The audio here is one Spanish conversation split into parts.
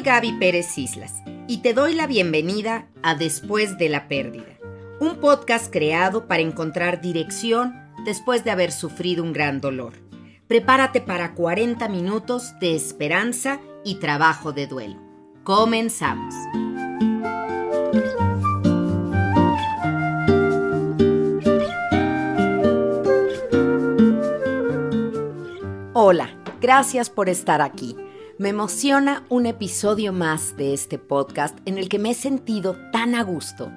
Soy Gaby Pérez Islas y te doy la bienvenida a Después de la Pérdida, un podcast creado para encontrar dirección después de haber sufrido un gran dolor. Prepárate para 40 minutos de esperanza y trabajo de duelo. Comenzamos. Hola, gracias por estar aquí. Me emociona un episodio más de este podcast en el que me he sentido tan a gusto,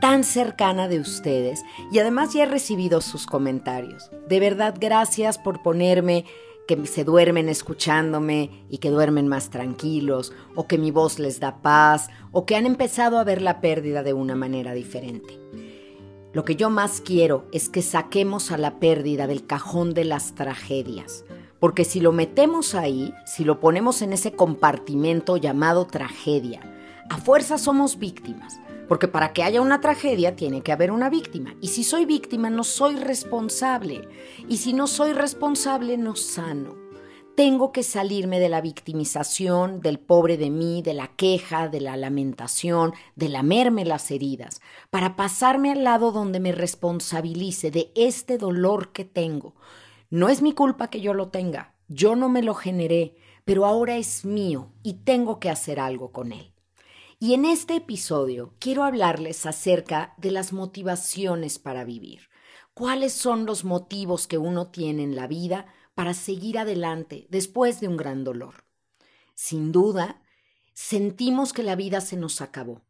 tan cercana de ustedes y además ya he recibido sus comentarios. De verdad, gracias por ponerme que se duermen escuchándome y que duermen más tranquilos, o que mi voz les da paz, o que han empezado a ver la pérdida de una manera diferente. Lo que yo más quiero es que saquemos a la pérdida del cajón de las tragedias porque si lo metemos ahí, si lo ponemos en ese compartimento llamado tragedia, a fuerza somos víctimas. Porque para que haya una tragedia tiene que haber una víctima. Y si soy víctima, no soy responsable. Y si no soy responsable, no sano. Tengo que salirme de la victimización, del pobre de mí, de la queja, de la lamentación, de lamerme las heridas, para pasarme al lado donde me responsabilice de este dolor que tengo no es mi culpa que yo lo tenga, yo no me lo generé, pero ahora es mío y tengo que hacer algo con él. Y en este episodio quiero hablarles acerca de las motivaciones para vivir. ¿Cuáles son los motivos que uno tiene en la vida para seguir adelante después de un gran dolor? Sin duda, sentimos que la vida se nos acabó,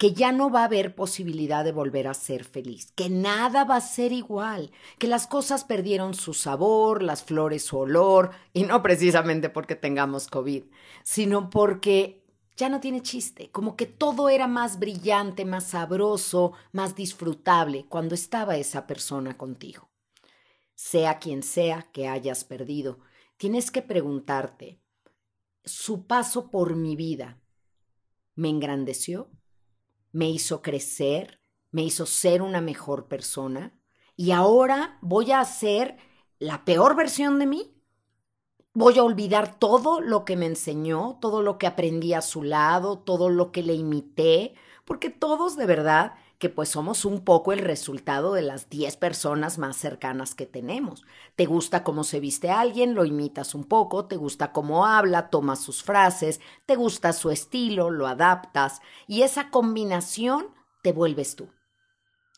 que ya no va a haber posibilidad de volver a ser feliz, que nada va a ser igual, que las cosas perdieron su sabor, las flores su olor, y no precisamente porque tengamos COVID, sino porque ya no tiene chiste, como que todo era más brillante, más sabroso, más disfrutable cuando estaba esa persona contigo. Sea quien sea que hayas perdido, tienes que preguntarte, ¿su paso por mi vida me engrandeció? Me hizo crecer, me hizo ser una mejor persona y ahora voy a ser la peor versión de mí. Voy a olvidar todo lo que me enseñó, todo lo que aprendí a su lado, todo lo que le imité, porque todos de verdad que pues somos un poco el resultado de las 10 personas más cercanas que tenemos. Te gusta cómo se viste alguien, lo imitas un poco, te gusta cómo habla, tomas sus frases, te gusta su estilo, lo adaptas y esa combinación te vuelves tú.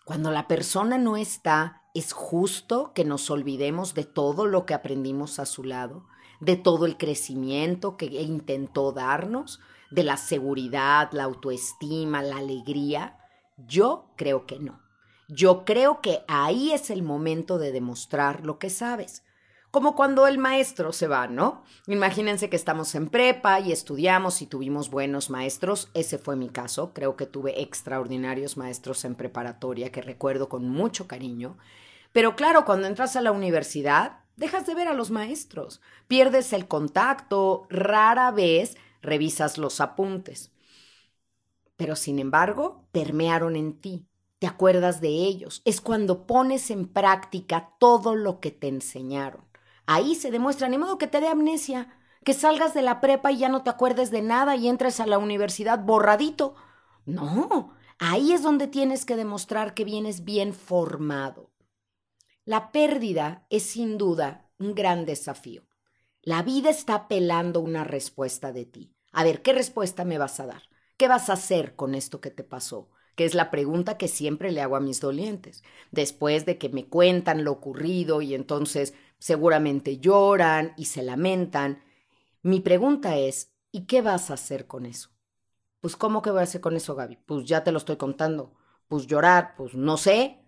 Cuando la persona no está, es justo que nos olvidemos de todo lo que aprendimos a su lado, de todo el crecimiento que intentó darnos, de la seguridad, la autoestima, la alegría yo creo que no. Yo creo que ahí es el momento de demostrar lo que sabes. Como cuando el maestro se va, ¿no? Imagínense que estamos en prepa y estudiamos y tuvimos buenos maestros. Ese fue mi caso. Creo que tuve extraordinarios maestros en preparatoria que recuerdo con mucho cariño. Pero claro, cuando entras a la universidad, dejas de ver a los maestros. Pierdes el contacto. Rara vez revisas los apuntes pero sin embargo permearon en ti. Te acuerdas de ellos. Es cuando pones en práctica todo lo que te enseñaron. Ahí se demuestra, ni modo que te dé amnesia, que salgas de la prepa y ya no te acuerdes de nada y entres a la universidad borradito. No, ahí es donde tienes que demostrar que vienes bien formado. La pérdida es sin duda un gran desafío. La vida está pelando una respuesta de ti. A ver, ¿qué respuesta me vas a dar? ¿Qué vas a hacer con esto que te pasó? Que es la pregunta que siempre le hago a mis dolientes. Después de que me cuentan lo ocurrido y entonces seguramente lloran y se lamentan, mi pregunta es, ¿y qué vas a hacer con eso? Pues ¿cómo que voy a hacer con eso, Gaby? Pues ya te lo estoy contando. Pues llorar, pues no sé.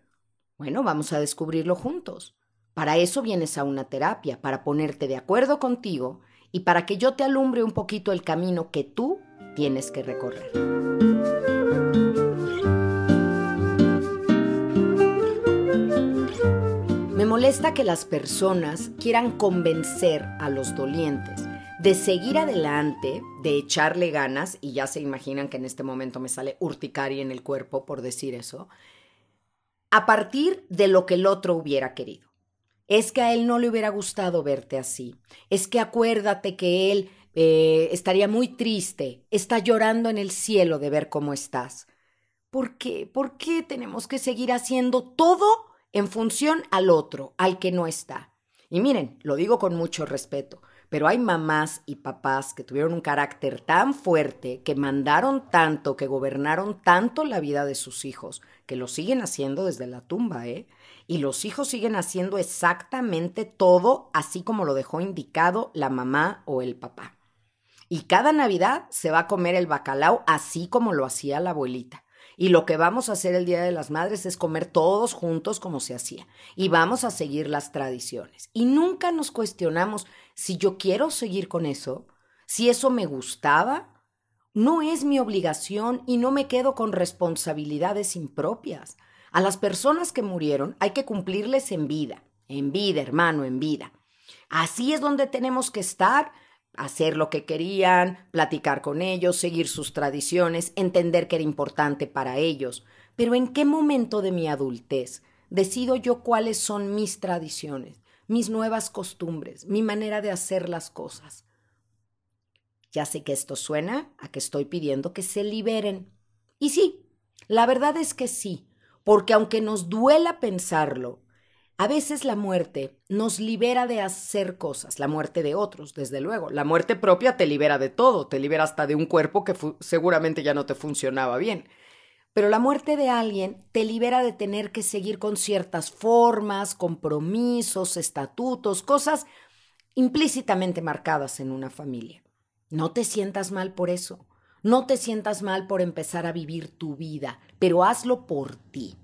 Bueno, vamos a descubrirlo juntos. Para eso vienes a una terapia, para ponerte de acuerdo contigo y para que yo te alumbre un poquito el camino que tú tienes que recorrer. Me molesta que las personas quieran convencer a los dolientes de seguir adelante, de echarle ganas, y ya se imaginan que en este momento me sale urticaria en el cuerpo por decir eso, a partir de lo que el otro hubiera querido. Es que a él no le hubiera gustado verte así. Es que acuérdate que él eh, estaría muy triste, está llorando en el cielo de ver cómo estás. ¿Por qué? ¿Por qué tenemos que seguir haciendo todo en función al otro, al que no está? Y miren, lo digo con mucho respeto, pero hay mamás y papás que tuvieron un carácter tan fuerte, que mandaron tanto, que gobernaron tanto la vida de sus hijos, que lo siguen haciendo desde la tumba, ¿eh? Y los hijos siguen haciendo exactamente todo así como lo dejó indicado la mamá o el papá. Y cada Navidad se va a comer el bacalao así como lo hacía la abuelita. Y lo que vamos a hacer el Día de las Madres es comer todos juntos como se hacía. Y vamos a seguir las tradiciones. Y nunca nos cuestionamos si yo quiero seguir con eso, si eso me gustaba. No es mi obligación y no me quedo con responsabilidades impropias. A las personas que murieron hay que cumplirles en vida, en vida, hermano, en vida. Así es donde tenemos que estar hacer lo que querían, platicar con ellos, seguir sus tradiciones, entender que era importante para ellos. Pero ¿en qué momento de mi adultez decido yo cuáles son mis tradiciones, mis nuevas costumbres, mi manera de hacer las cosas? Ya sé que esto suena a que estoy pidiendo que se liberen. Y sí, la verdad es que sí, porque aunque nos duela pensarlo, a veces la muerte nos libera de hacer cosas, la muerte de otros, desde luego. La muerte propia te libera de todo, te libera hasta de un cuerpo que seguramente ya no te funcionaba bien. Pero la muerte de alguien te libera de tener que seguir con ciertas formas, compromisos, estatutos, cosas implícitamente marcadas en una familia. No te sientas mal por eso. No te sientas mal por empezar a vivir tu vida, pero hazlo por ti.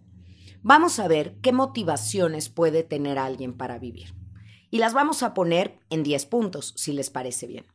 Vamos a ver qué motivaciones puede tener alguien para vivir. Y las vamos a poner en 10 puntos, si les parece bien.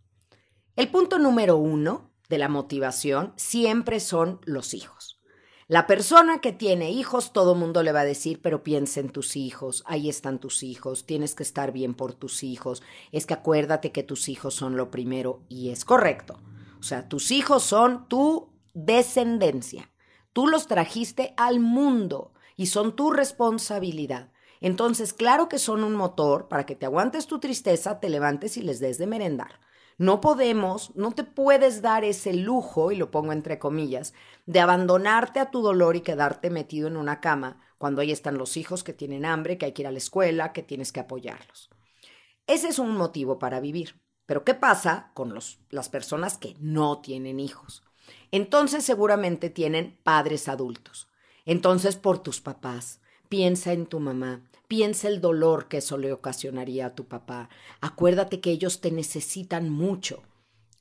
El punto número uno de la motivación siempre son los hijos. La persona que tiene hijos, todo mundo le va a decir, pero piensa en tus hijos, ahí están tus hijos, tienes que estar bien por tus hijos, es que acuérdate que tus hijos son lo primero y es correcto. O sea, tus hijos son tu descendencia. Tú los trajiste al mundo y son tu responsabilidad. Entonces, claro que son un motor para que te aguantes tu tristeza, te levantes y les des de merendar. No podemos, no te puedes dar ese lujo, y lo pongo entre comillas, de abandonarte a tu dolor y quedarte metido en una cama cuando ahí están los hijos que tienen hambre, que hay que ir a la escuela, que tienes que apoyarlos. Ese es un motivo para vivir. Pero ¿qué pasa con los, las personas que no tienen hijos? Entonces seguramente tienen padres adultos. Entonces, por tus papás, piensa en tu mamá, piensa el dolor que eso le ocasionaría a tu papá. Acuérdate que ellos te necesitan mucho.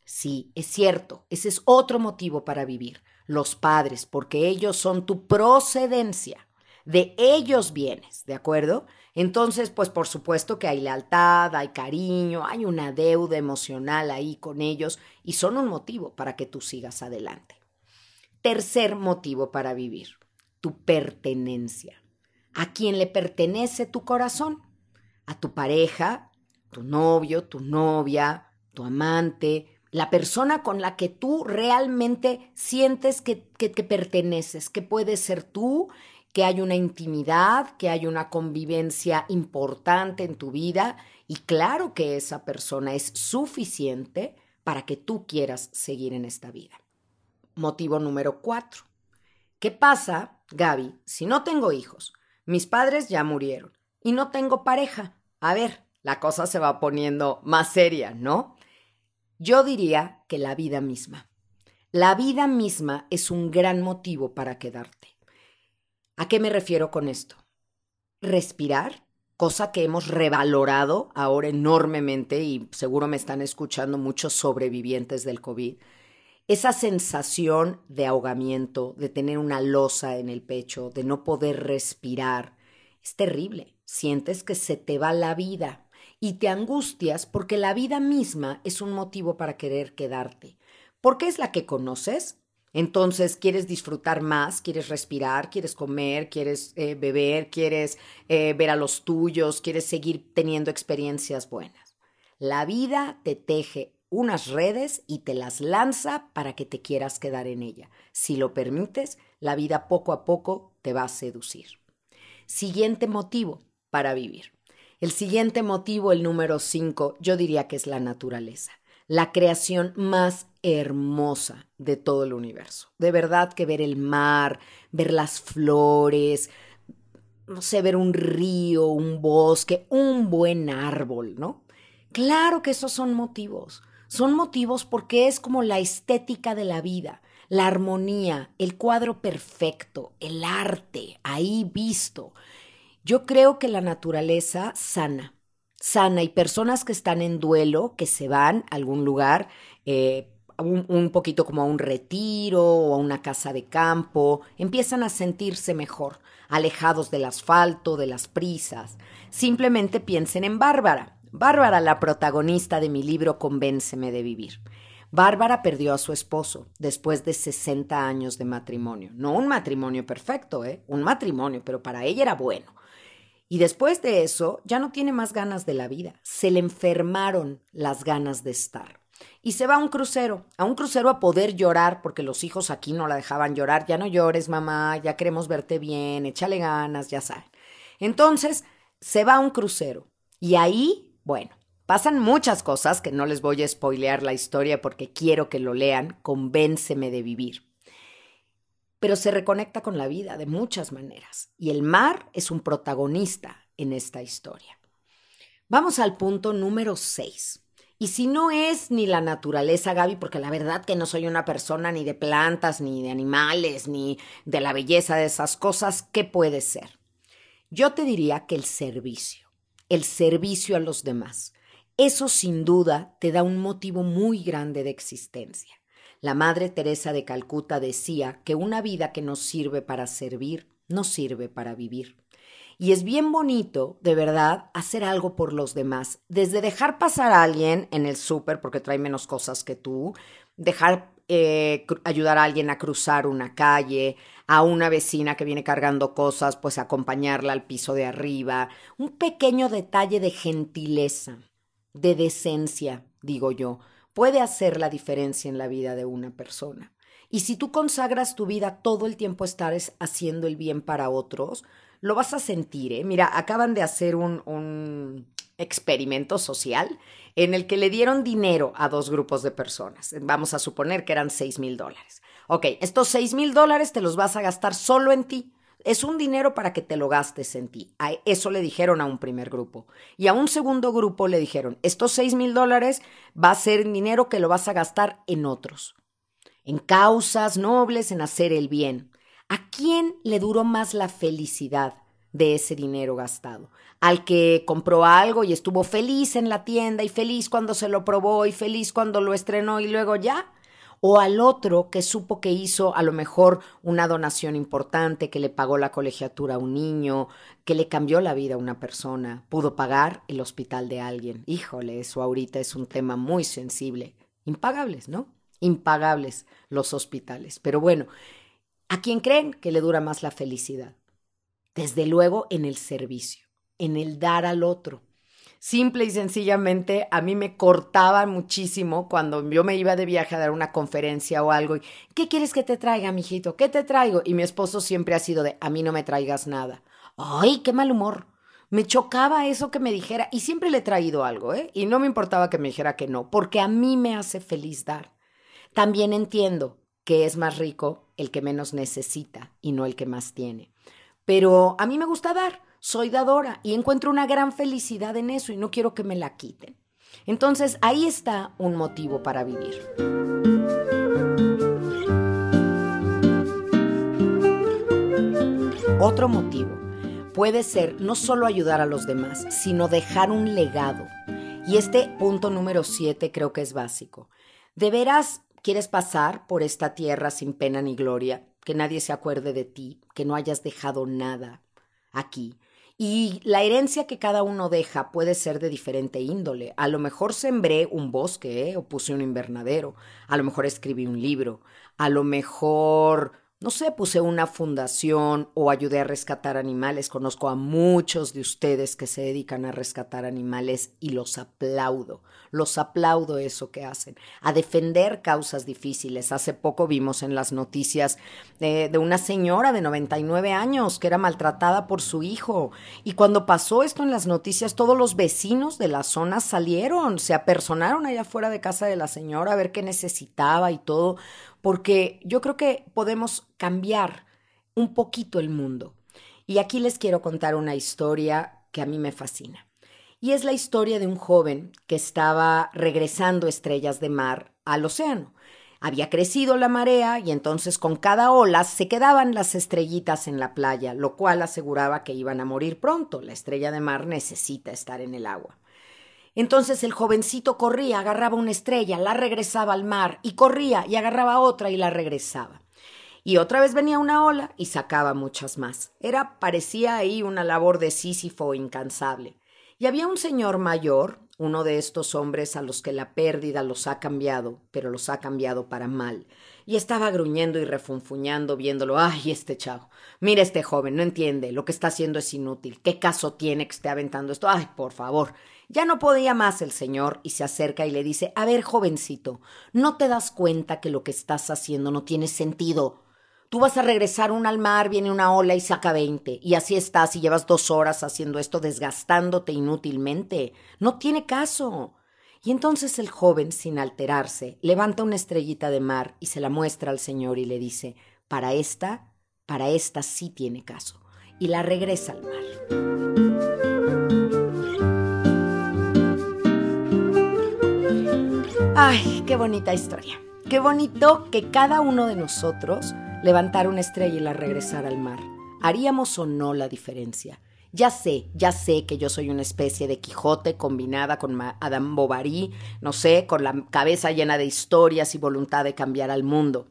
Sí, es cierto, ese es otro motivo para vivir. Los padres, porque ellos son tu procedencia. De ellos vienes, ¿de acuerdo? Entonces, pues por supuesto que hay lealtad, hay cariño, hay una deuda emocional ahí con ellos y son un motivo para que tú sigas adelante. Tercer motivo para vivir tu pertenencia. ¿A quién le pertenece tu corazón? ¿A tu pareja, tu novio, tu novia, tu amante, la persona con la que tú realmente sientes que, que, perteneces, que puedes ser tú, que hay una intimidad, que hay una convivencia importante en tu vida y claro que esa persona es suficiente para que tú quieras seguir en esta vida. Motivo número cuatro. ¿Qué pasa Gaby, si no tengo hijos, mis padres ya murieron y no tengo pareja, a ver, la cosa se va poniendo más seria, ¿no? Yo diría que la vida misma. La vida misma es un gran motivo para quedarte. ¿A qué me refiero con esto? Respirar, cosa que hemos revalorado ahora enormemente y seguro me están escuchando muchos sobrevivientes del COVID esa sensación de ahogamiento, de tener una losa en el pecho, de no poder respirar, es terrible. Sientes que se te va la vida y te angustias porque la vida misma es un motivo para querer quedarte. Porque es la que conoces. Entonces quieres disfrutar más, quieres respirar, quieres comer, quieres eh, beber, quieres eh, ver a los tuyos, quieres seguir teniendo experiencias buenas. La vida te teje unas redes y te las lanza para que te quieras quedar en ella. Si lo permites, la vida poco a poco te va a seducir. Siguiente motivo para vivir. El siguiente motivo, el número 5, yo diría que es la naturaleza. la creación más hermosa de todo el universo. De verdad que ver el mar, ver las flores, no sé, ver un río, un bosque, un buen árbol, ¿no? Claro que esos son motivos. Son motivos porque es como la estética de la vida, la armonía, el cuadro perfecto, el arte, ahí visto. Yo creo que la naturaleza sana, sana y personas que están en duelo, que se van a algún lugar, eh, un, un, poquito como a un retiro o a una casa de campo, empiezan a sentirse mejor, alejados del asfalto, de las prisas. Simplemente piensen en Bárbara. Bárbara, la protagonista de mi libro Convénceme de vivir. Bárbara perdió a su esposo después de 60 años de matrimonio. No un matrimonio perfecto, ¿eh? Un matrimonio, pero para ella era bueno. Y después de eso ya no tiene más ganas de la vida. Se le enfermaron las ganas de estar. Y se va a un crucero, a un crucero a poder llorar, porque los hijos aquí no la dejaban llorar. Ya no llores, mamá, ya queremos verte bien, échale ganas, ya saben. Entonces, se va a un crucero. Y ahí bueno, pasan muchas cosas que no les voy a spoilear la historia porque quiero que lo lean, convénceme de vivir. Pero se reconecta con la vida de muchas maneras y el mar es un protagonista en esta historia. Vamos al punto número 6. Y si no es ni la naturaleza, Gaby, porque la verdad que no soy una persona ni de plantas, ni de animales, ni de la belleza de esas cosas, ¿qué puede ser? Yo te diría que el servicio el servicio a los demás. Eso sin duda te da un motivo muy grande de existencia. La Madre Teresa de Calcuta decía que una vida que no sirve para servir, no sirve para vivir. Y es bien bonito, de verdad, hacer algo por los demás. Desde dejar pasar a alguien en el súper porque trae menos cosas que tú, dejar eh, ayudar a alguien a cruzar una calle, a una vecina que viene cargando cosas, pues acompañarla al piso de arriba. Un pequeño detalle de gentileza, de decencia, digo yo, puede hacer la diferencia en la vida de una persona. Y si tú consagras tu vida todo el tiempo estar haciendo el bien para otros, lo vas a sentir. ¿eh? Mira, acaban de hacer un experimento social en el que le dieron dinero a dos grupos de personas. Vamos a suponer que eran seis mil dólares. Ok, estos seis mil dólares te los vas a gastar solo en ti. Es un dinero para que te lo gastes en ti. A eso le dijeron a un primer grupo. Y a un segundo grupo le dijeron, estos seis mil dólares va a ser dinero que lo vas a gastar en otros. En causas nobles, en hacer el bien. ¿A quién le duró más la felicidad? De ese dinero gastado. Al que compró algo y estuvo feliz en la tienda y feliz cuando se lo probó y feliz cuando lo estrenó y luego ya. O al otro que supo que hizo a lo mejor una donación importante, que le pagó la colegiatura a un niño, que le cambió la vida a una persona, pudo pagar el hospital de alguien. Híjole, eso ahorita es un tema muy sensible. Impagables, ¿no? Impagables los hospitales. Pero bueno, ¿a quién creen que le dura más la felicidad? Desde luego en el servicio, en el dar al otro. Simple y sencillamente a mí me cortaba muchísimo cuando yo me iba de viaje a dar una conferencia o algo. Y, ¿Qué quieres que te traiga, mijito? ¿Qué te traigo? Y mi esposo siempre ha sido de, a mí no me traigas nada. ¡Ay, qué mal humor! Me chocaba eso que me dijera y siempre le he traído algo, ¿eh? Y no me importaba que me dijera que no, porque a mí me hace feliz dar. También entiendo que es más rico el que menos necesita y no el que más tiene. Pero a mí me gusta dar, soy dadora y encuentro una gran felicidad en eso y no quiero que me la quiten. Entonces ahí está un motivo para vivir. Otro motivo puede ser no solo ayudar a los demás, sino dejar un legado. Y este punto número siete creo que es básico. ¿De veras quieres pasar por esta tierra sin pena ni gloria? Que nadie se acuerde de ti, que no hayas dejado nada aquí. Y la herencia que cada uno deja puede ser de diferente índole. A lo mejor sembré un bosque ¿eh? o puse un invernadero. A lo mejor escribí un libro. A lo mejor no sé, puse una fundación o ayudé a rescatar animales. Conozco a muchos de ustedes que se dedican a rescatar animales y los aplaudo. Los aplaudo eso que hacen, a defender causas difíciles. Hace poco vimos en las noticias de, de una señora de 99 años que era maltratada por su hijo. Y cuando pasó esto en las noticias, todos los vecinos de la zona salieron, se apersonaron allá afuera de casa de la señora a ver qué necesitaba y todo porque yo creo que podemos cambiar un poquito el mundo. Y aquí les quiero contar una historia que a mí me fascina. Y es la historia de un joven que estaba regresando estrellas de mar al océano. Había crecido la marea y entonces con cada ola se quedaban las estrellitas en la playa, lo cual aseguraba que iban a morir pronto. La estrella de mar necesita estar en el agua. Entonces el jovencito corría, agarraba una estrella, la regresaba al mar, y corría y agarraba otra y la regresaba. Y otra vez venía una ola y sacaba muchas más. Era, parecía ahí una labor de Sísifo incansable. Y había un señor mayor, uno de estos hombres a los que la pérdida los ha cambiado, pero los ha cambiado para mal. Y estaba gruñendo y refunfuñando viéndolo. ¡Ay, este chavo! Mira este joven, no entiende, lo que está haciendo es inútil. ¿Qué caso tiene que esté aventando esto? ¡Ay, por favor! Ya no podía más el señor y se acerca y le dice, a ver, jovencito, ¿no te das cuenta que lo que estás haciendo no tiene sentido? Tú vas a regresar un al mar, viene una ola y saca veinte, y así estás y llevas dos horas haciendo esto desgastándote inútilmente. No tiene caso. Y entonces el joven, sin alterarse, levanta una estrellita de mar y se la muestra al señor y le dice, para esta, para esta sí tiene caso, y la regresa al mar. Ay, qué bonita historia. Qué bonito que cada uno de nosotros levantara una estrella y la regresara al mar. ¿Haríamos o no la diferencia? Ya sé, ya sé que yo soy una especie de Quijote combinada con Adam Bovary, no sé, con la cabeza llena de historias y voluntad de cambiar al mundo.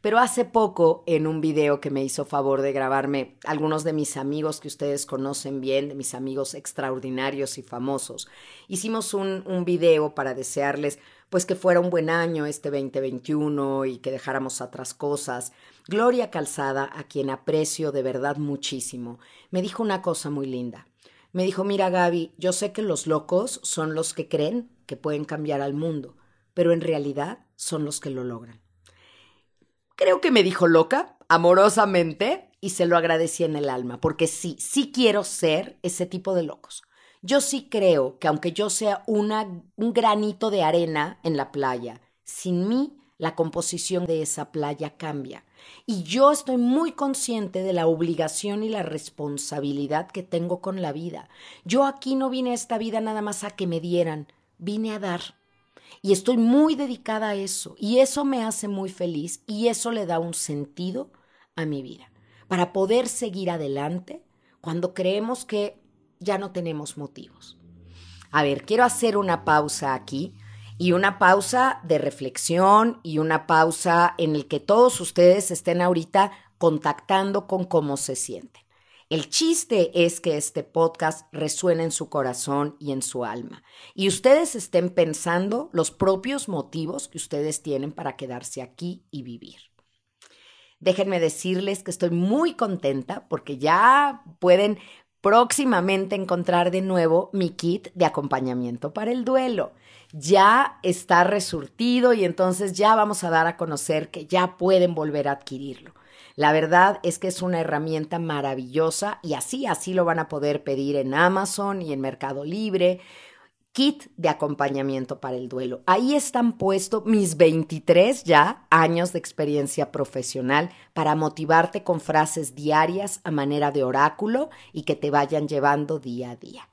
Pero hace poco, en un video que me hizo favor de grabarme algunos de mis amigos que ustedes conocen bien, de mis amigos extraordinarios y famosos, hicimos un, un video para desearles pues que fuera un buen año este 2021 y que dejáramos atrás cosas. Gloria Calzada, a quien aprecio de verdad muchísimo, me dijo una cosa muy linda. Me dijo, mira Gaby, yo sé que los locos son los que creen que pueden cambiar al mundo, pero en realidad son los que lo logran. Creo que me dijo loca, amorosamente, y se lo agradecí en el alma, porque sí, sí quiero ser ese tipo de locos. Yo sí creo que aunque yo sea una, un granito de arena en la playa, sin mí la composición de esa playa cambia. Y yo estoy muy consciente de la obligación y la responsabilidad que tengo con la vida. Yo aquí no vine a esta vida nada más a que me dieran, vine a dar. Y estoy muy dedicada a eso. Y eso me hace muy feliz y eso le da un sentido a mi vida. Para poder seguir adelante cuando creemos que ya no tenemos motivos. A ver, quiero hacer una pausa aquí y una pausa de reflexión y una pausa en el que todos ustedes estén ahorita contactando con cómo se sienten. El chiste es que este podcast resuene en su corazón y en su alma y ustedes estén pensando los propios motivos que ustedes tienen para quedarse aquí y vivir. Déjenme decirles que estoy muy contenta porque ya pueden próximamente encontrar de nuevo mi kit de acompañamiento para el duelo. Ya está resurtido y entonces ya vamos a dar a conocer que ya pueden volver a adquirirlo. La verdad es que es una herramienta maravillosa y así, así lo van a poder pedir en Amazon y en Mercado Libre kit de acompañamiento para el duelo. Ahí están puestos mis 23 ya años de experiencia profesional para motivarte con frases diarias a manera de oráculo y que te vayan llevando día a día.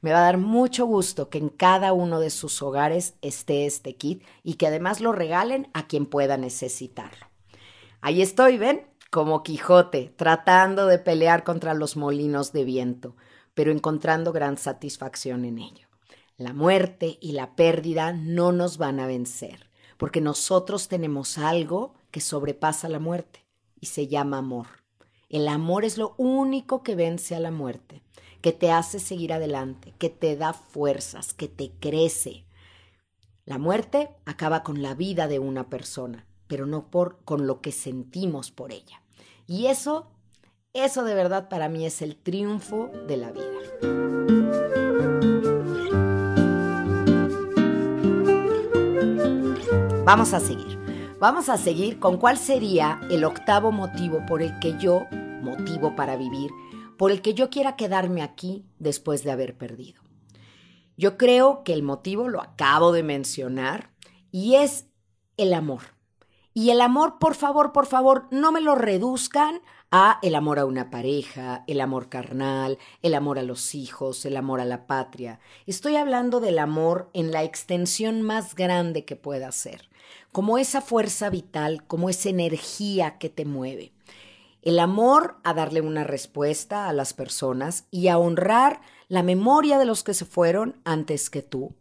Me va a dar mucho gusto que en cada uno de sus hogares esté este kit y que además lo regalen a quien pueda necesitarlo. Ahí estoy, ven, como Quijote, tratando de pelear contra los molinos de viento, pero encontrando gran satisfacción en ello. La muerte y la pérdida no nos van a vencer, porque nosotros tenemos algo que sobrepasa la muerte y se llama amor. El amor es lo único que vence a la muerte, que te hace seguir adelante, que te da fuerzas, que te crece. La muerte acaba con la vida de una persona, pero no por con lo que sentimos por ella. Y eso, eso de verdad para mí es el triunfo de la vida. Vamos a seguir. Vamos a seguir con cuál sería el octavo motivo por el que yo, motivo para vivir, por el que yo quiera quedarme aquí después de haber perdido. Yo creo que el motivo lo acabo de mencionar y es el amor. Y el amor, por favor, por favor, no me lo reduzcan a el amor a una pareja, el amor carnal, el amor a los hijos, el amor a la patria. Estoy hablando del amor en la extensión más grande que pueda ser, como esa fuerza vital, como esa energía que te mueve. El amor a darle una respuesta a las personas y a honrar la memoria de los que se fueron antes que tú.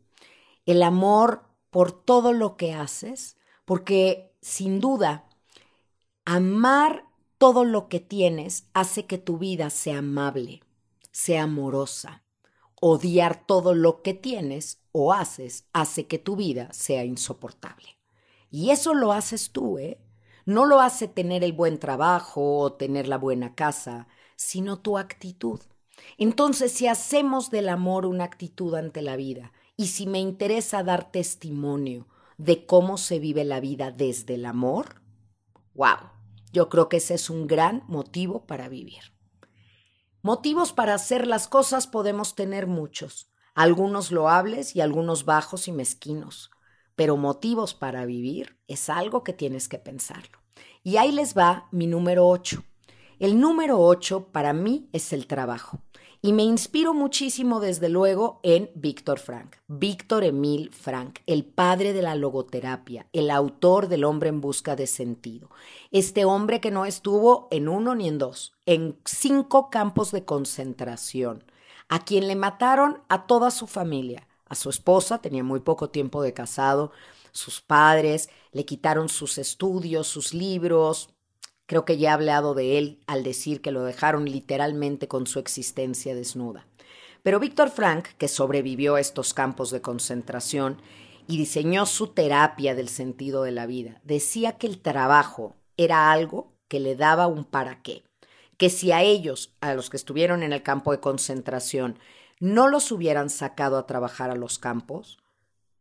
El amor por todo lo que haces, porque sin duda, amar todo lo que tienes hace que tu vida sea amable, sea amorosa. Odiar todo lo que tienes o haces hace que tu vida sea insoportable. Y eso lo haces tú, ¿eh? No lo hace tener el buen trabajo o tener la buena casa, sino tu actitud. Entonces, si hacemos del amor una actitud ante la vida, y si me interesa dar testimonio de cómo se vive la vida desde el amor, wow, yo creo que ese es un gran motivo para vivir. Motivos para hacer las cosas podemos tener muchos, algunos loables y algunos bajos y mezquinos, pero motivos para vivir es algo que tienes que pensarlo. Y ahí les va mi número 8. El número 8 para mí es el trabajo. Y me inspiro muchísimo, desde luego, en Víctor Frank, Víctor Emil Frank, el padre de la logoterapia, el autor del hombre en busca de sentido. Este hombre que no estuvo en uno ni en dos, en cinco campos de concentración, a quien le mataron a toda su familia, a su esposa, tenía muy poco tiempo de casado, sus padres, le quitaron sus estudios, sus libros, Creo que ya he hablado de él al decir que lo dejaron literalmente con su existencia desnuda. Pero Víctor Frank, que sobrevivió a estos campos de concentración y diseñó su terapia del sentido de la vida, decía que el trabajo era algo que le daba un para qué, que si a ellos, a los que estuvieron en el campo de concentración, no los hubieran sacado a trabajar a los campos,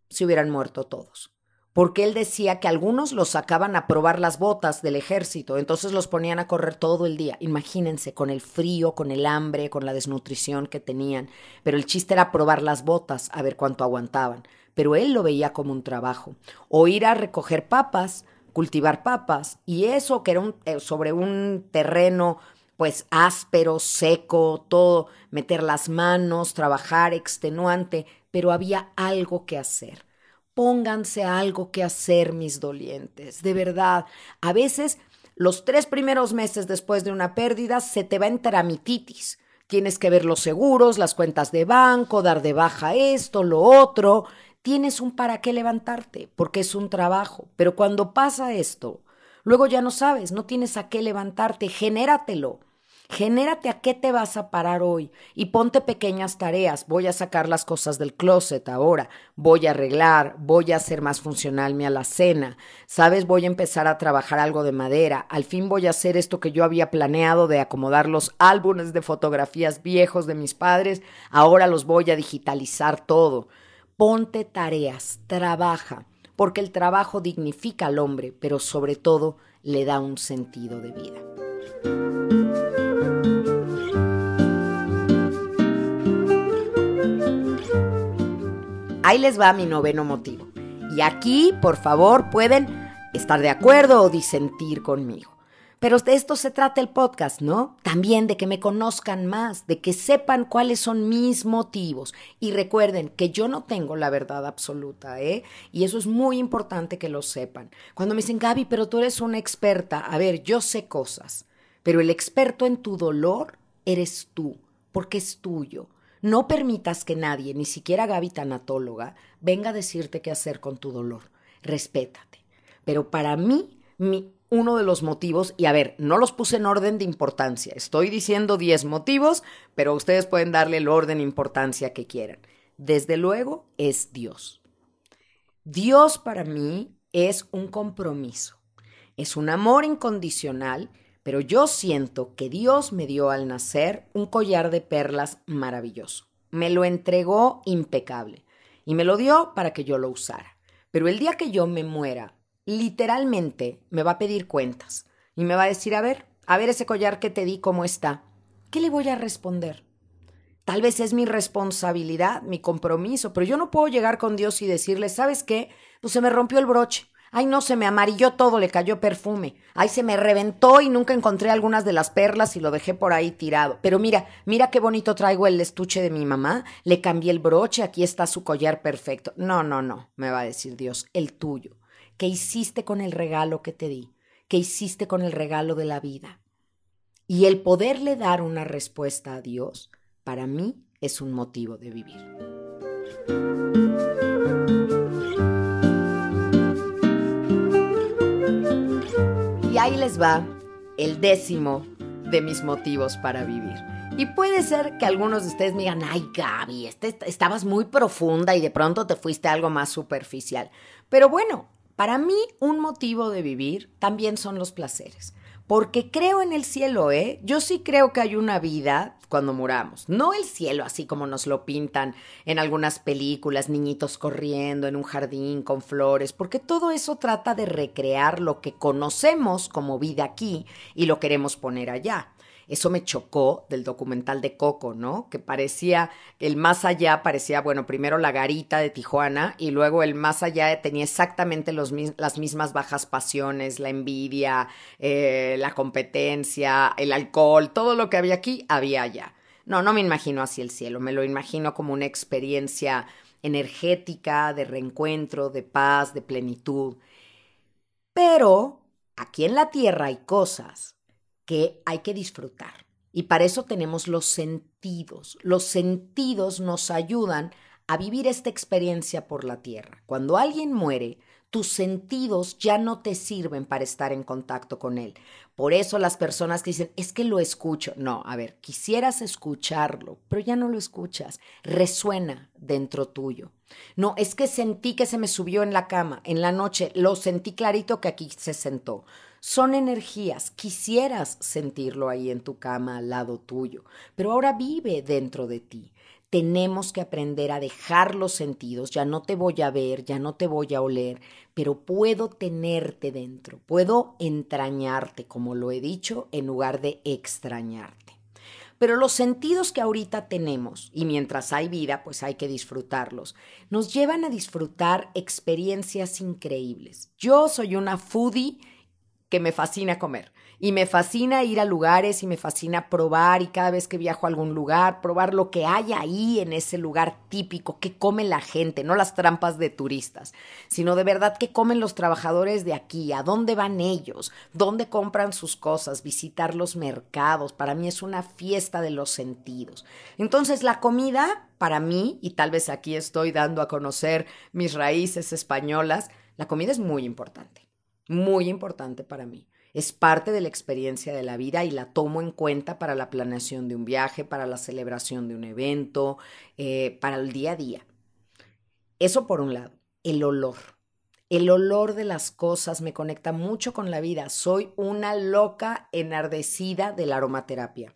se hubieran muerto todos porque él decía que algunos los sacaban a probar las botas del ejército, entonces los ponían a correr todo el día. Imagínense, con el frío, con el hambre, con la desnutrición que tenían, pero el chiste era probar las botas, a ver cuánto aguantaban. Pero él lo veía como un trabajo. O ir a recoger papas, cultivar papas, y eso que era eh, sobre un terreno pues áspero, seco, todo, meter las manos, trabajar extenuante, pero había algo que hacer pónganse algo que hacer, mis dolientes. De verdad, a veces los tres primeros meses después de una pérdida se te va a entrar mititis. Tienes que ver los seguros, las cuentas de banco, dar de baja esto, lo otro. Tienes un para qué levantarte, porque es un trabajo. Pero cuando pasa esto, luego ya no sabes, no tienes a qué levantarte, genératelo. Genérate a qué te vas a parar hoy y ponte pequeñas tareas. Voy a sacar las cosas del closet ahora, voy a arreglar, voy a hacer más funcional mi alacena. Sabes, voy a empezar a trabajar algo de madera. Al fin voy a hacer esto que yo había planeado de acomodar los álbumes de fotografías viejos de mis padres. Ahora los voy a digitalizar todo. Ponte tareas, trabaja, porque el trabajo dignifica al hombre, pero sobre todo le da un sentido de vida. Ahí les va mi noveno motivo. Y aquí, por favor, pueden estar de acuerdo o disentir conmigo. Pero de esto se trata el podcast, ¿no? También de que me conozcan más, de que sepan cuáles son mis motivos. Y recuerden que yo no tengo la verdad absoluta, ¿eh? Y eso es muy importante que lo sepan. Cuando me dicen, Gaby, pero tú eres una experta, a ver, yo sé cosas, pero el experto en tu dolor eres tú, porque es tuyo. No permitas que nadie, ni siquiera Gaby tanatóloga, venga a decirte qué hacer con tu dolor. Respétate. Pero para mí, mi, uno de los motivos, y a ver, no los puse en orden de importancia, estoy diciendo 10 motivos, pero ustedes pueden darle el orden de importancia que quieran. Desde luego, es Dios. Dios para mí es un compromiso, es un amor incondicional, pero yo siento que Dios me dio al nacer un collar de perlas maravilloso. Me lo entregó impecable y me lo dio para que yo lo usara. Pero el día que yo me muera, literalmente me va a pedir cuentas y me va a decir, a ver, a ver ese collar que te di, ¿cómo está? ¿Qué le voy a responder? Tal vez es mi responsabilidad, mi compromiso, pero yo no puedo llegar con Dios y decirle, ¿sabes qué? Pues se me rompió el broche. Ay, no, se me amarilló todo, le cayó perfume. Ay, se me reventó y nunca encontré algunas de las perlas y lo dejé por ahí tirado. Pero mira, mira qué bonito traigo el estuche de mi mamá. Le cambié el broche, aquí está su collar perfecto. No, no, no, me va a decir Dios, el tuyo. ¿Qué hiciste con el regalo que te di? ¿Qué hiciste con el regalo de la vida? Y el poderle dar una respuesta a Dios para mí es un motivo de vivir. Y ahí les va el décimo de mis motivos para vivir. Y puede ser que algunos de ustedes me digan, ay Gaby, este, estabas muy profunda y de pronto te fuiste a algo más superficial. Pero bueno, para mí un motivo de vivir también son los placeres porque creo en el cielo, ¿eh? Yo sí creo que hay una vida cuando muramos. No el cielo así como nos lo pintan en algunas películas, niñitos corriendo en un jardín con flores, porque todo eso trata de recrear lo que conocemos como vida aquí y lo queremos poner allá. Eso me chocó del documental de Coco, ¿no? Que parecía, el más allá parecía, bueno, primero la garita de Tijuana y luego el más allá tenía exactamente los, las mismas bajas pasiones, la envidia, eh, la competencia, el alcohol, todo lo que había aquí, había allá. No, no me imagino así el cielo, me lo imagino como una experiencia energética, de reencuentro, de paz, de plenitud. Pero aquí en la tierra hay cosas que hay que disfrutar. Y para eso tenemos los sentidos. Los sentidos nos ayudan a vivir esta experiencia por la tierra. Cuando alguien muere, tus sentidos ya no te sirven para estar en contacto con él. Por eso las personas que dicen, es que lo escucho. No, a ver, quisieras escucharlo, pero ya no lo escuchas. Resuena dentro tuyo. No, es que sentí que se me subió en la cama, en la noche, lo sentí clarito que aquí se sentó. Son energías, quisieras sentirlo ahí en tu cama al lado tuyo, pero ahora vive dentro de ti. Tenemos que aprender a dejar los sentidos, ya no te voy a ver, ya no te voy a oler, pero puedo tenerte dentro, puedo entrañarte, como lo he dicho, en lugar de extrañarte. Pero los sentidos que ahorita tenemos, y mientras hay vida, pues hay que disfrutarlos, nos llevan a disfrutar experiencias increíbles. Yo soy una foodie que me fascina comer. Y me fascina ir a lugares y me fascina probar y cada vez que viajo a algún lugar, probar lo que hay ahí en ese lugar típico, que come la gente, no las trampas de turistas, sino de verdad que comen los trabajadores de aquí, a dónde van ellos, dónde compran sus cosas, visitar los mercados. Para mí es una fiesta de los sentidos. Entonces la comida, para mí, y tal vez aquí estoy dando a conocer mis raíces españolas, la comida es muy importante muy importante para mí. Es parte de la experiencia de la vida y la tomo en cuenta para la planeación de un viaje, para la celebración de un evento, eh, para el día a día. Eso por un lado. El olor. El olor de las cosas me conecta mucho con la vida. Soy una loca enardecida de la aromaterapia.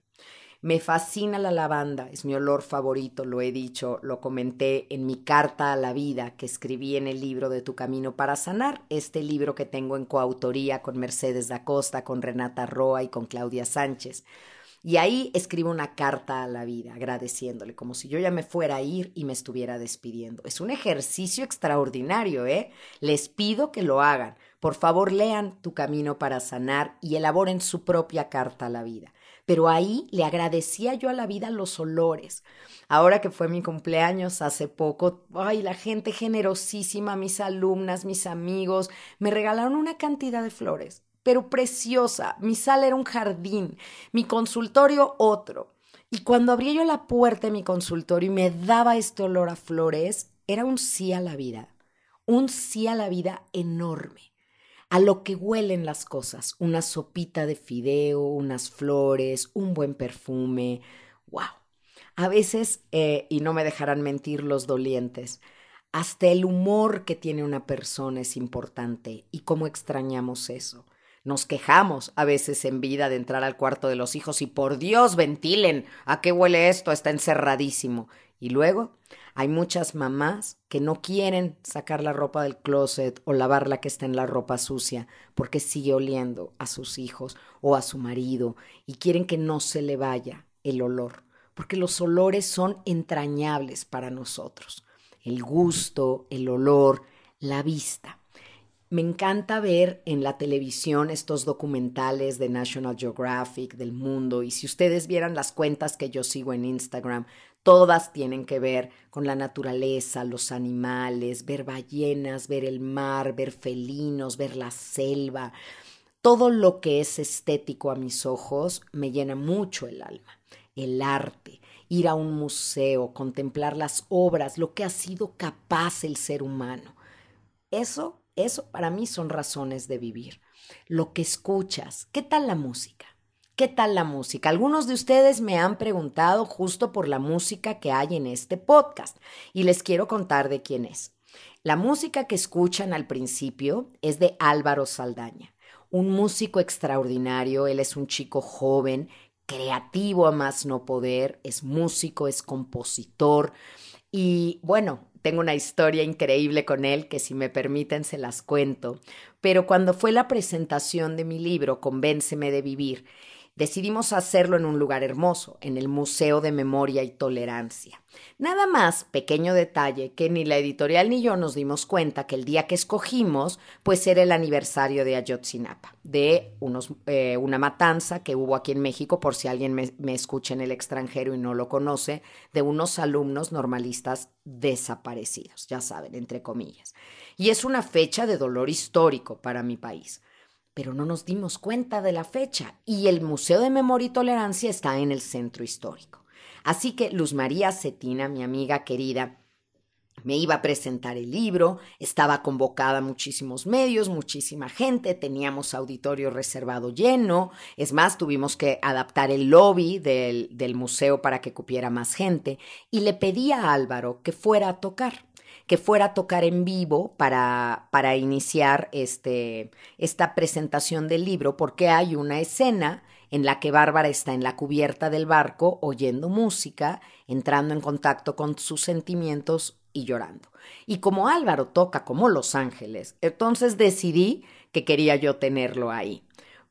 Me fascina la lavanda, es mi olor favorito, lo he dicho, lo comenté en mi carta a la vida que escribí en el libro de Tu Camino para Sanar, este libro que tengo en coautoría con Mercedes da Costa, con Renata Roa y con Claudia Sánchez. Y ahí escribo una carta a la vida, agradeciéndole, como si yo ya me fuera a ir y me estuviera despidiendo. Es un ejercicio extraordinario, ¿eh? Les pido que lo hagan. Por favor, lean Tu Camino para Sanar y elaboren su propia carta a la vida pero ahí le agradecía yo a la vida los olores. Ahora que fue mi cumpleaños hace poco, ay, la gente generosísima, mis alumnas, mis amigos, me regalaron una cantidad de flores, pero preciosa. Mi sala era un jardín, mi consultorio otro. Y cuando abrí yo la puerta de mi consultorio y me daba este olor a flores, era un sí a la vida, un sí a la vida enorme a lo que huelen las cosas, una sopita de fideo, unas flores, un buen perfume. ¡Wow! A veces, eh, y no me dejarán mentir los dolientes, hasta el humor que tiene una persona es importante y cómo extrañamos eso. Nos quejamos a veces en vida de entrar al cuarto de los hijos y por Dios ventilen, ¿a qué huele esto? Está encerradísimo. Y luego hay muchas mamás que no quieren sacar la ropa del closet o lavar la que está en la ropa sucia porque sigue oliendo a sus hijos o a su marido y quieren que no se le vaya el olor, porque los olores son entrañables para nosotros. El gusto, el olor, la vista. Me encanta ver en la televisión estos documentales de National Geographic, del mundo, y si ustedes vieran las cuentas que yo sigo en Instagram, todas tienen que ver con la naturaleza, los animales, ver ballenas, ver el mar, ver felinos, ver la selva. Todo lo que es estético a mis ojos me llena mucho el alma. El arte, ir a un museo, contemplar las obras, lo que ha sido capaz el ser humano. Eso eso para mí son razones de vivir. Lo que escuchas, ¿qué tal la música? ¿Qué tal la música? Algunos de ustedes me han preguntado justo por la música que hay en este podcast y les quiero contar de quién es. La música que escuchan al principio es de Álvaro Saldaña, un músico extraordinario. Él es un chico joven, creativo a más no poder, es músico, es compositor y bueno, tengo una historia increíble con él que si me permiten se las cuento. Pero cuando fue la presentación de mi libro, Convénceme de Vivir, decidimos hacerlo en un lugar hermoso, en el Museo de Memoria y Tolerancia. Nada más, pequeño detalle, que ni la editorial ni yo nos dimos cuenta que el día que escogimos, pues era el aniversario de Ayotzinapa, de unos, eh, una matanza que hubo aquí en México, por si alguien me, me escucha en el extranjero y no lo conoce, de unos alumnos normalistas desaparecidos, ya saben, entre comillas. Y es una fecha de dolor histórico para mi país pero no nos dimos cuenta de la fecha y el Museo de Memoria y Tolerancia está en el centro histórico. Así que Luz María Cetina, mi amiga querida, me iba a presentar el libro, estaba convocada muchísimos medios, muchísima gente, teníamos auditorio reservado lleno, es más, tuvimos que adaptar el lobby del, del museo para que cupiera más gente y le pedí a Álvaro que fuera a tocar que fuera a tocar en vivo para, para iniciar este, esta presentación del libro, porque hay una escena en la que Bárbara está en la cubierta del barco oyendo música, entrando en contacto con sus sentimientos y llorando. Y como Álvaro toca como Los Ángeles, entonces decidí que quería yo tenerlo ahí.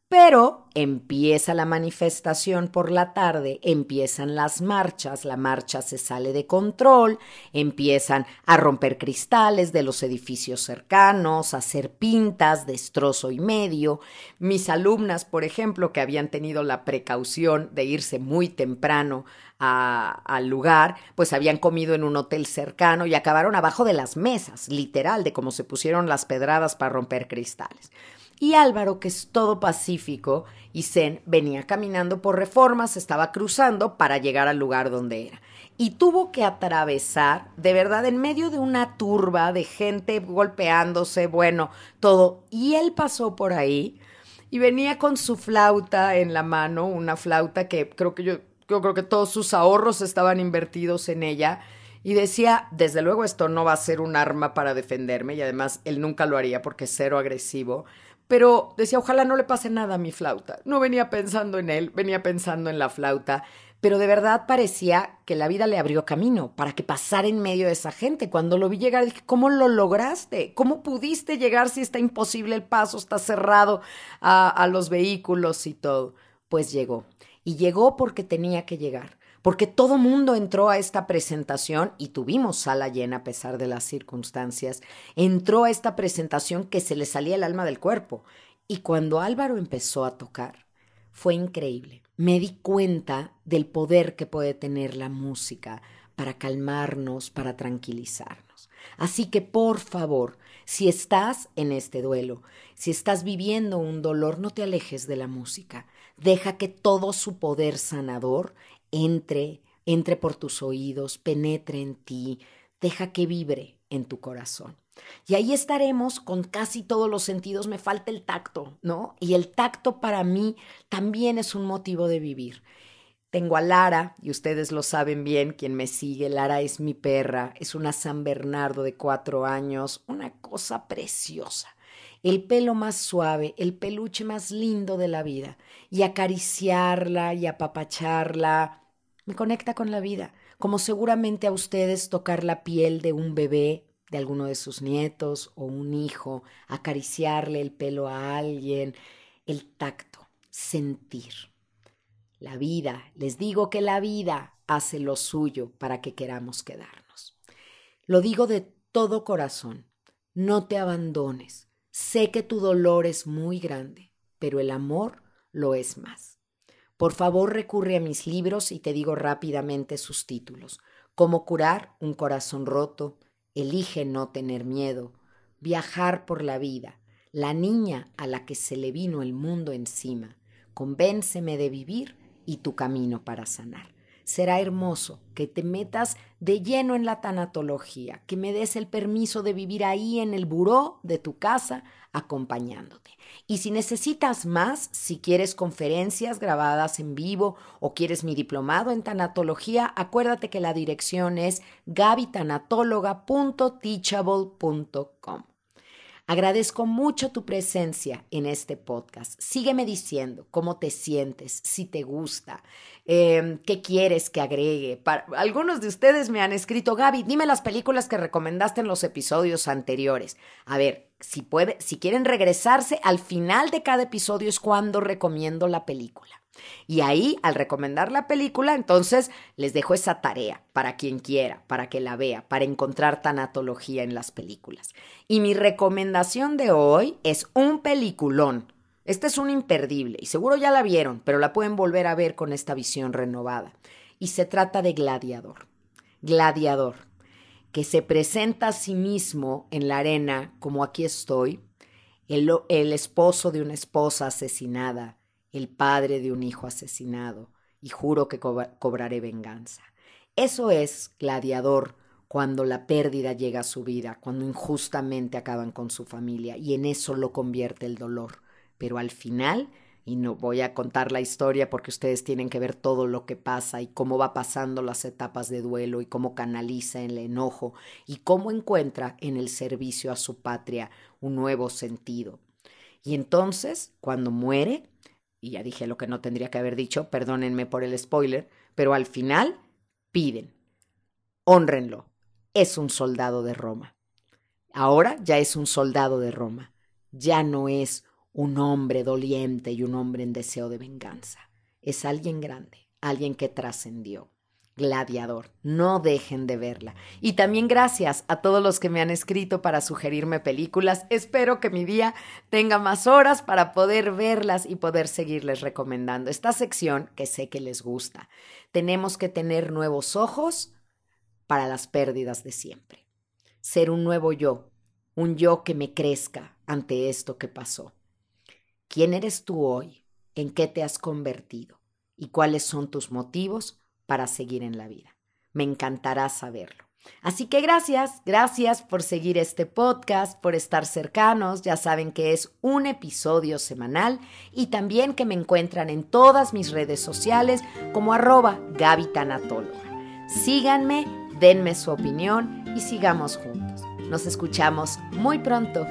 Pero empieza la manifestación por la tarde, empiezan las marchas, la marcha se sale de control, empiezan a romper cristales de los edificios cercanos, a hacer pintas, destrozo y medio. Mis alumnas, por ejemplo, que habían tenido la precaución de irse muy temprano al lugar, pues habían comido en un hotel cercano y acabaron abajo de las mesas, literal, de cómo se pusieron las pedradas para romper cristales y Álvaro, que es todo pacífico y zen, venía caminando por reformas, estaba cruzando para llegar al lugar donde era. Y tuvo que atravesar, de verdad, en medio de una turba de gente golpeándose, bueno, todo. Y él pasó por ahí y venía con su flauta en la mano, una flauta que creo que yo, yo creo que todos sus ahorros estaban invertidos en ella. Y decía, desde luego esto no va a ser un arma para defenderme y además él nunca lo haría porque es cero agresivo pero decía, ojalá no le pase nada a mi flauta. No venía pensando en él, venía pensando en la flauta, pero de verdad parecía que la vida le abrió camino para que pasara en medio de esa gente. Cuando lo vi llegar dije, ¿cómo lo lograste? ¿Cómo pudiste llegar si está imposible el paso, está cerrado a, a los vehículos y todo? Pues llegó. Y llegó porque tenía que llegar porque todo mundo entró a esta presentación y tuvimos sala llena a pesar de las circunstancias, entró a esta presentación que se le salía el alma del cuerpo. Y cuando Álvaro empezó a tocar, fue increíble. Me di cuenta del poder que puede tener la música para calmarnos, para tranquilizarnos. Así que, por favor, si estás en este duelo, si estás viviendo un dolor, no te alejes de la música. Deja que todo su poder sanador entre, entre por tus oídos, penetre en ti, deja que vibre en tu corazón. Y ahí estaremos con casi todos los sentidos, me falta el tacto, ¿no? Y el tacto para mí también es un motivo de vivir. Tengo a Lara, y ustedes lo saben bien, quien me sigue, Lara es mi perra, es una San Bernardo de cuatro años, una cosa preciosa. El pelo más suave, el peluche más lindo de la vida, y acariciarla y apapacharla. Me conecta con la vida, como seguramente a ustedes tocar la piel de un bebé, de alguno de sus nietos o un hijo, acariciarle el pelo a alguien, el tacto, sentir. La vida, les digo que la vida hace lo suyo para que queramos quedarnos. Lo digo de todo corazón, no te abandones. Sé que tu dolor es muy grande, pero el amor lo es más. Por favor, recurre a mis libros y te digo rápidamente sus títulos. Cómo curar un corazón roto, Elige no tener miedo, viajar por la vida, la niña a la que se le vino el mundo encima, convénceme de vivir y tu camino para sanar será hermoso que te metas de lleno en la tanatología, que me des el permiso de vivir ahí en el buró de tu casa acompañándote. Y si necesitas más, si quieres conferencias grabadas en vivo o quieres mi diplomado en tanatología, acuérdate que la dirección es gabitanatóloga.teachable.com. Agradezco mucho tu presencia en este podcast. Sígueme diciendo cómo te sientes, si te gusta, em, qué quieres que agregue. algunos de ustedes me han escrito, Gaby, dime las películas que recomendaste en los episodios anteriores. A ver, si puede, si quieren regresarse, al final de cada episodio es cuando recomiendo la película. Y ahí, al recomendar la película, entonces les dejo esa tarea para quien quiera, para que la vea, para encontrar tanatología en las películas. Y mi recomendación de hoy es un peliculón. Este es un imperdible y seguro ya la vieron, pero la pueden volver a ver con esta visión renovada. Y se trata de Gladiador. Gladiador, que se presenta a sí mismo en la arena como aquí estoy, el, el esposo de una esposa asesinada, el padre de un hijo asesinado, y juro que cobraré venganza. Eso es gladiador cuando la pérdida llega a su vida, cuando injustamente acaban con su familia, y en eso lo convierte el dolor. Pero al final, y no voy a contar la historia porque ustedes tienen que ver todo lo que pasa y cómo va pasando las etapas de duelo y cómo canaliza el enojo y cómo encuentra en el servicio a su patria un nuevo sentido. Y entonces, cuando muere, y ya dije lo que no tendría que haber dicho, perdónenme por el spoiler, pero al final piden, honrenlo, es un soldado de Roma. Ahora ya es un soldado de Roma, ya no es un hombre doliente y un hombre en deseo de venganza, es alguien grande, alguien que trascendió. Gladiador. No dejen de verla. Y también gracias a todos los que me han escrito para sugerirme películas. Espero que mi día tenga más horas para poder verlas y poder seguirles recomendando esta sección que sé que les gusta. Tenemos que tener nuevos ojos para las pérdidas de siempre. Ser un nuevo yo, un yo que me crezca ante esto que pasó. ¿Quién eres tú hoy? ¿En qué te has convertido? ¿Y cuáles son tus motivos para seguir en la vida. Me encantará saberlo. Así que gracias, gracias por seguir este podcast, por estar cercanos. Ya saben que es un episodio semanal y también que me encuentran en todas mis redes sociales como arroba. Síganme, denme su opinión y sigamos juntos. Nos escuchamos muy pronto.